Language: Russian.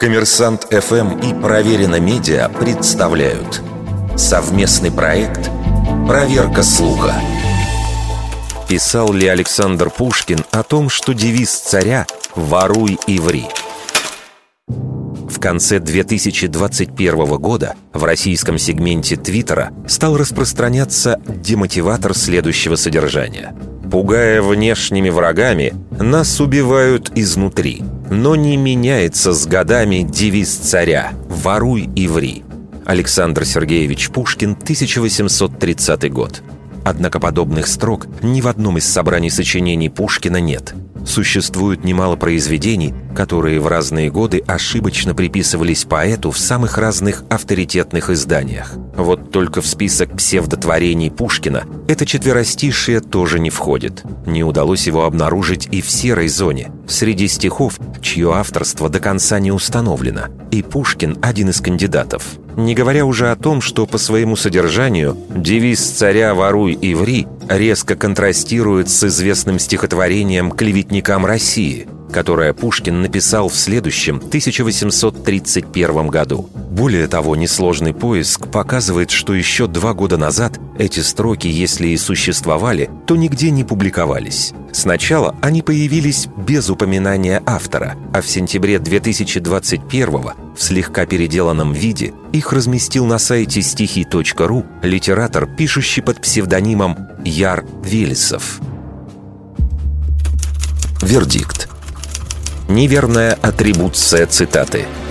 Коммерсант ФМ и Проверено Медиа представляют совместный проект «Проверка слуха». Писал ли Александр Пушкин о том, что девиз царя «Воруй и ври»? В конце 2021 года в российском сегменте Твиттера стал распространяться демотиватор следующего содержания. «Пугая внешними врагами, нас убивают изнутри, но не меняется с годами девиз царя «Воруй и ври». Александр Сергеевич Пушкин, 1830 год. Однако подобных строк ни в одном из собраний сочинений Пушкина нет. Существует немало произведений, которые в разные годы ошибочно приписывались поэту в самых разных авторитетных изданиях. Вот только в список псевдотворений Пушкина это четверостишие тоже не входит. Не удалось его обнаружить и в серой зоне, среди стихов, чье авторство до конца не установлено, и Пушкин один из кандидатов. Не говоря уже о том, что по своему содержанию девиз царя «Воруй и ври» резко контрастирует с известным стихотворением «Клеветникам России», которое Пушкин написал в следующем 1831 году. Более того, несложный поиск показывает, что еще два года назад эти строки, если и существовали, то нигде не публиковались. Сначала они появились без упоминания автора, а в сентябре 2021 в слегка переделанном виде их разместил на сайте стихи.ру литератор, пишущий под псевдонимом Яр Велесов. Вердикт. Неверная атрибуция цитаты –